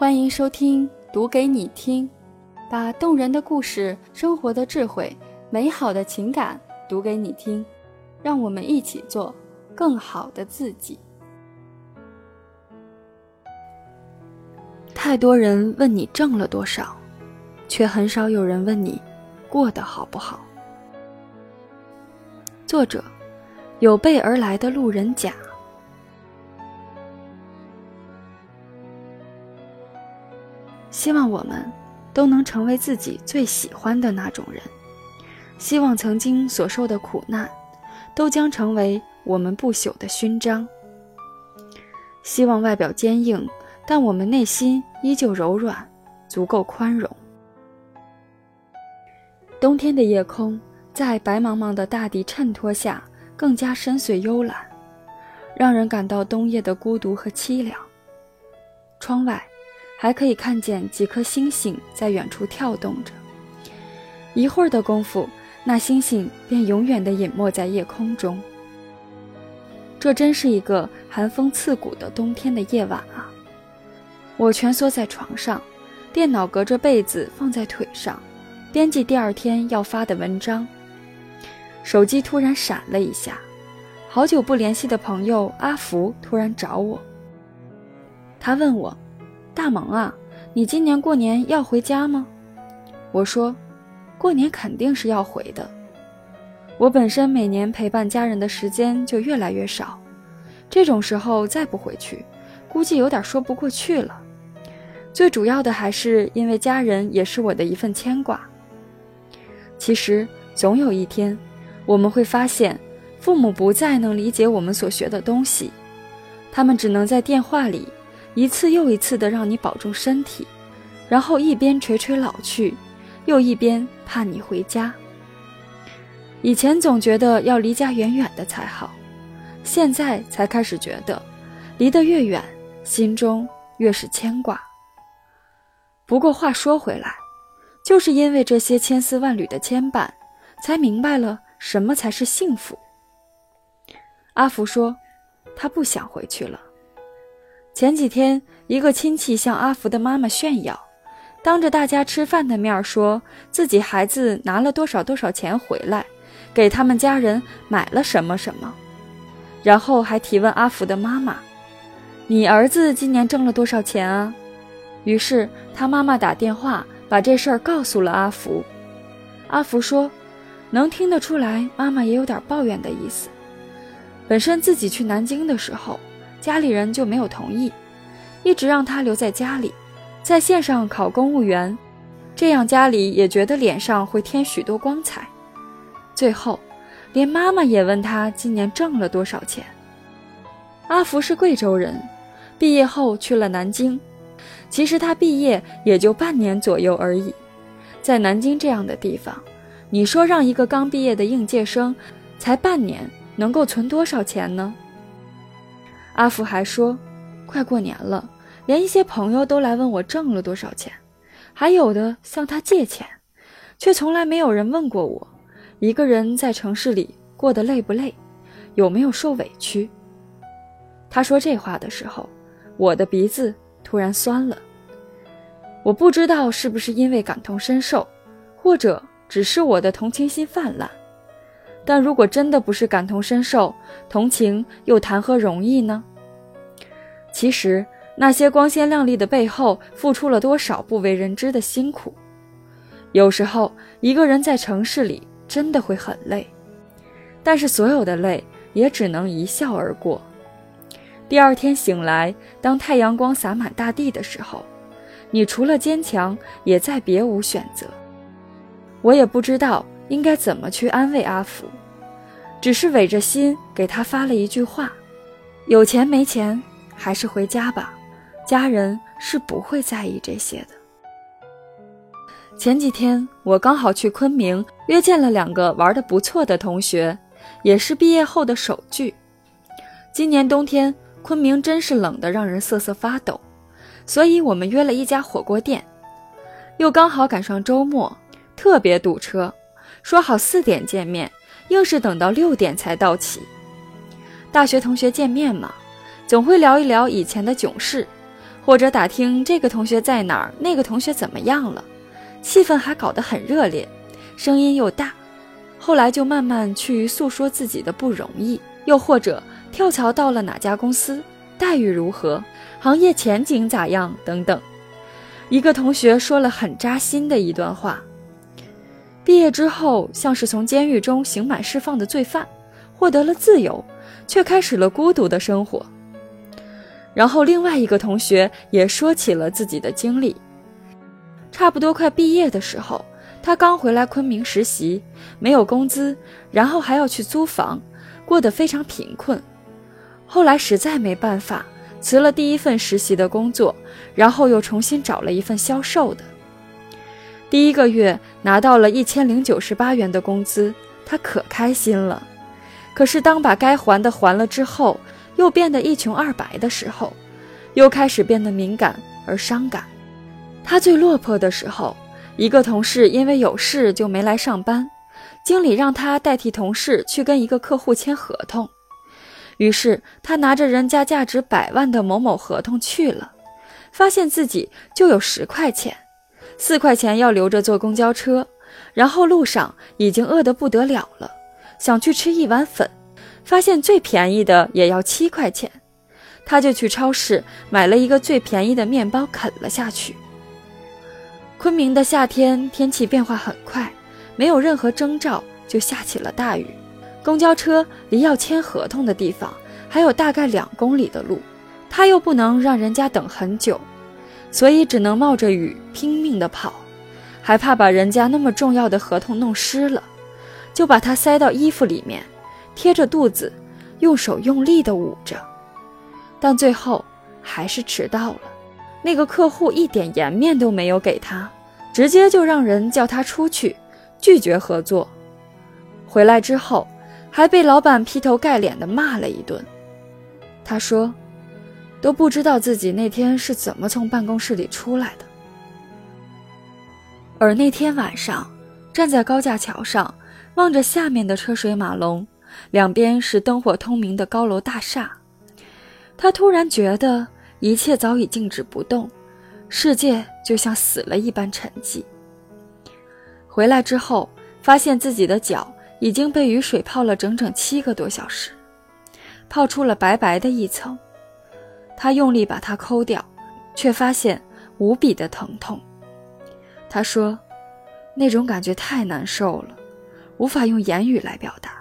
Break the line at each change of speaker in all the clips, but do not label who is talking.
欢迎收听《读给你听》，把动人的故事、生活的智慧、美好的情感读给你听，让我们一起做更好的自己。太多人问你挣了多少，却很少有人问你过得好不好。作者：有备而来的路人甲。希望我们都能成为自己最喜欢的那种人。希望曾经所受的苦难，都将成为我们不朽的勋章。希望外表坚硬，但我们内心依旧柔软，足够宽容。冬天的夜空在白茫茫的大地衬托下，更加深邃幽蓝，让人感到冬夜的孤独和凄凉。窗外。还可以看见几颗星星在远处跳动着，一会儿的功夫，那星星便永远地隐没在夜空中。这真是一个寒风刺骨的冬天的夜晚啊！我蜷缩在床上，电脑隔着被子放在腿上，编辑第二天要发的文章。手机突然闪了一下，好久不联系的朋友阿福突然找我，他问我。大萌啊，你今年过年要回家吗？我说，过年肯定是要回的。我本身每年陪伴家人的时间就越来越少，这种时候再不回去，估计有点说不过去了。最主要的还是因为家人也是我的一份牵挂。其实总有一天，我们会发现，父母不再能理解我们所学的东西，他们只能在电话里。一次又一次的让你保重身体，然后一边垂垂老去，又一边盼你回家。以前总觉得要离家远远的才好，现在才开始觉得，离得越远，心中越是牵挂。不过话说回来，就是因为这些千丝万缕的牵绊，才明白了什么才是幸福。阿福说，他不想回去了。前几天，一个亲戚向阿福的妈妈炫耀，当着大家吃饭的面说自己孩子拿了多少多少钱回来，给他们家人买了什么什么，然后还提问阿福的妈妈：“你儿子今年挣了多少钱啊？”于是他妈妈打电话把这事儿告诉了阿福。阿福说：“能听得出来，妈妈也有点抱怨的意思。本身自己去南京的时候。”家里人就没有同意，一直让他留在家里，在线上考公务员，这样家里也觉得脸上会添许多光彩。最后，连妈妈也问他今年挣了多少钱。阿福是贵州人，毕业后去了南京。其实他毕业也就半年左右而已，在南京这样的地方，你说让一个刚毕业的应届生，才半年能够存多少钱呢？阿福还说：“快过年了，连一些朋友都来问我挣了多少钱，还有的向他借钱，却从来没有人问过我，一个人在城市里过得累不累，有没有受委屈。”他说这话的时候，我的鼻子突然酸了。我不知道是不是因为感同身受，或者只是我的同情心泛滥。但如果真的不是感同身受，同情又谈何容易呢？其实那些光鲜亮丽的背后，付出了多少不为人知的辛苦。有时候一个人在城市里真的会很累，但是所有的累也只能一笑而过。第二天醒来，当太阳光洒满大地的时候，你除了坚强，也再别无选择。我也不知道应该怎么去安慰阿福，只是违着心给他发了一句话：有钱没钱。还是回家吧，家人是不会在意这些的。前几天我刚好去昆明约见了两个玩的不错的同学，也是毕业后的首聚。今年冬天昆明真是冷得让人瑟瑟发抖，所以我们约了一家火锅店，又刚好赶上周末，特别堵车，说好四点见面，硬是等到六点才到齐。大学同学见面嘛。总会聊一聊以前的囧事，或者打听这个同学在哪儿，那个同学怎么样了，气氛还搞得很热烈，声音又大。后来就慢慢去诉说自己的不容易，又或者跳槽到了哪家公司，待遇如何，行业前景咋样等等。一个同学说了很扎心的一段话：毕业之后像是从监狱中刑满释放的罪犯，获得了自由，却开始了孤独的生活。然后另外一个同学也说起了自己的经历，差不多快毕业的时候，他刚回来昆明实习，没有工资，然后还要去租房，过得非常贫困。后来实在没办法。辞了第一份实习的工作，然后又重新找了一份销售的。第一个月拿到了一千零九十八元的工资，他可开心了。可是当把该还的还了之后，又变得一穷二白的时候，又开始变得敏感而伤感。他最落魄的时候，一个同事因为有事就没来上班，经理让他代替同事去跟一个客户签合同。于是他拿着人家价值百万的某某合同去了，发现自己就有十块钱，四块钱要留着坐公交车，然后路上已经饿得不得了了，想去吃一碗粉，发现最便宜的也要七块钱，他就去超市买了一个最便宜的面包啃了下去。昆明的夏天天气变化很快，没有任何征兆就下起了大雨。公交车离要签合同的地方还有大概两公里的路，他又不能让人家等很久，所以只能冒着雨拼命地跑，还怕把人家那么重要的合同弄湿了，就把它塞到衣服里面，贴着肚子，用手用力地捂着，但最后还是迟到了。那个客户一点颜面都没有给他，直接就让人叫他出去，拒绝合作。回来之后。还被老板劈头盖脸的骂了一顿。他说：“都不知道自己那天是怎么从办公室里出来的。”而那天晚上，站在高架桥上，望着下面的车水马龙，两边是灯火通明的高楼大厦，他突然觉得一切早已静止不动，世界就像死了一般沉寂。回来之后，发现自己的脚。已经被雨水泡了整整七个多小时，泡出了白白的一层。他用力把它抠掉，却发现无比的疼痛。他说：“那种感觉太难受了，无法用言语来表达。”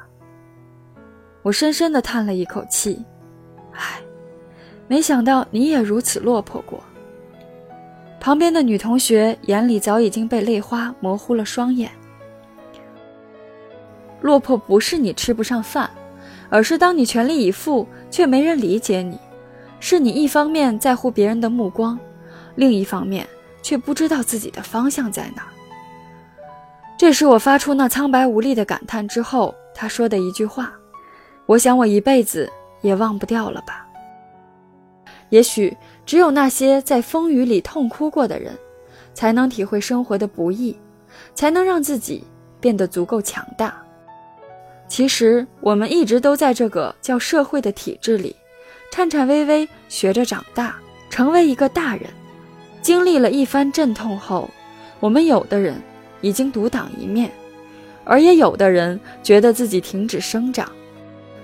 我深深地叹了一口气：“唉，没想到你也如此落魄过。”旁边的女同学眼里早已经被泪花模糊了双眼。落魄不是你吃不上饭，而是当你全力以赴却没人理解你；是你一方面在乎别人的目光，另一方面却不知道自己的方向在哪。这是我发出那苍白无力的感叹之后，他说的一句话。我想我一辈子也忘不掉了吧。也许只有那些在风雨里痛哭过的人，才能体会生活的不易，才能让自己变得足够强大。其实我们一直都在这个叫社会的体制里，颤颤巍巍学着长大，成为一个大人。经历了一番阵痛后，我们有的人已经独当一面，而也有的人觉得自己停止生长。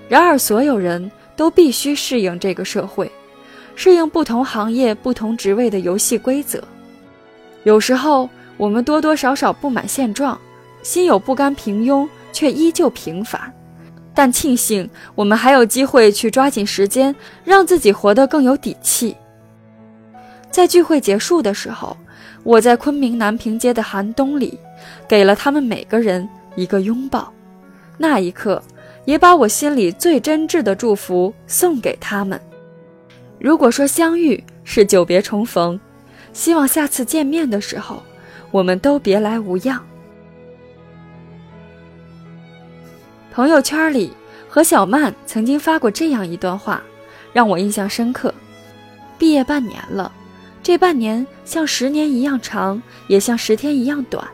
然而，所有人都必须适应这个社会，适应不同行业、不同职位的游戏规则。有时候，我们多多少少不满现状，心有不甘平庸。却依旧平凡，但庆幸我们还有机会去抓紧时间，让自己活得更有底气。在聚会结束的时候，我在昆明南平街的寒冬里，给了他们每个人一个拥抱，那一刻，也把我心里最真挚的祝福送给他们。如果说相遇是久别重逢，希望下次见面的时候，我们都别来无恙。朋友圈里，何小曼曾经发过这样一段话，让我印象深刻。毕业半年了，这半年像十年一样长，也像十天一样短。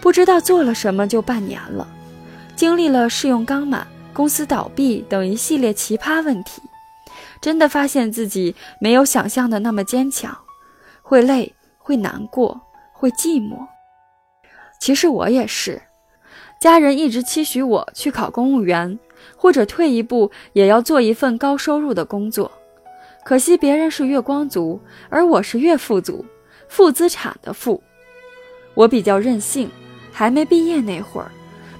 不知道做了什么就半年了，经历了试用刚满、公司倒闭等一系列奇葩问题，真的发现自己没有想象的那么坚强，会累，会难过，会寂寞。其实我也是，家人一直期许我去考公务员，或者退一步也要做一份高收入的工作。可惜别人是月光族，而我是月富族，负资产的负。我比较任性，还没毕业那会儿，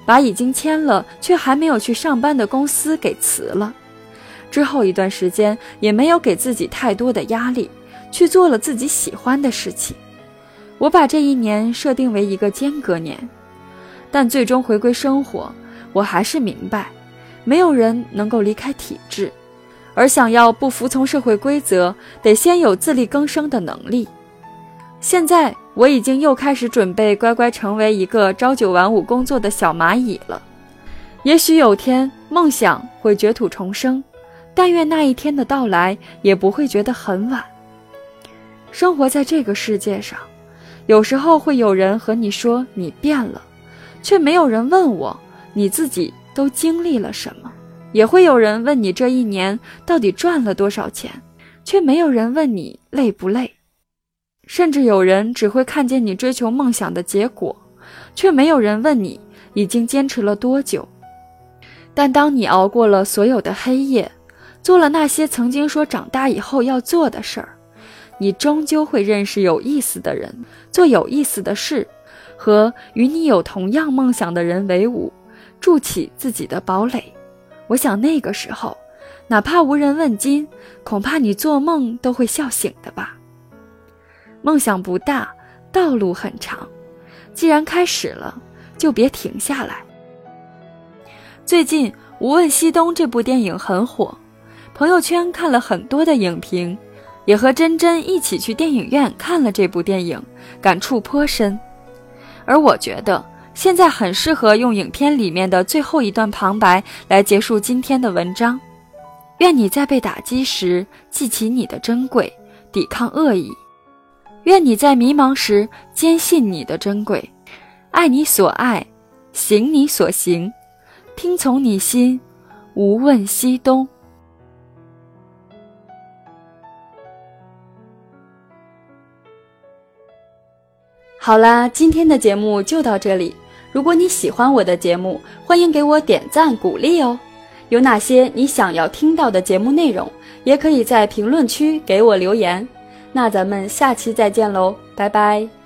把已经签了却还没有去上班的公司给辞了。之后一段时间也没有给自己太多的压力，去做了自己喜欢的事情。我把这一年设定为一个间隔年，但最终回归生活，我还是明白，没有人能够离开体制，而想要不服从社会规则，得先有自力更生的能力。现在我已经又开始准备乖乖成为一个朝九晚五工作的小蚂蚁了。也许有天梦想会卷土重生。但愿那一天的到来也不会觉得很晚。生活在这个世界上，有时候会有人和你说你变了，却没有人问我你自己都经历了什么；也会有人问你这一年到底赚了多少钱，却没有人问你累不累。甚至有人只会看见你追求梦想的结果，却没有人问你已经坚持了多久。但当你熬过了所有的黑夜，做了那些曾经说长大以后要做的事儿，你终究会认识有意思的人，做有意思的事，和与你有同样梦想的人为伍，筑起自己的堡垒。我想那个时候，哪怕无人问津，恐怕你做梦都会笑醒的吧。梦想不大，道路很长，既然开始了，就别停下来。最近《无问西东》这部电影很火。朋友圈看了很多的影评，也和珍珍一起去电影院看了这部电影，感触颇深。而我觉得现在很适合用影片里面的最后一段旁白来结束今天的文章：愿你在被打击时记起你的珍贵，抵抗恶意；愿你在迷茫时坚信你的珍贵，爱你所爱，行你所行，听从你心，无问西东。好啦，今天的节目就到这里。如果你喜欢我的节目，欢迎给我点赞鼓励哦。有哪些你想要听到的节目内容，也可以在评论区给我留言。那咱们下期再见喽，拜拜。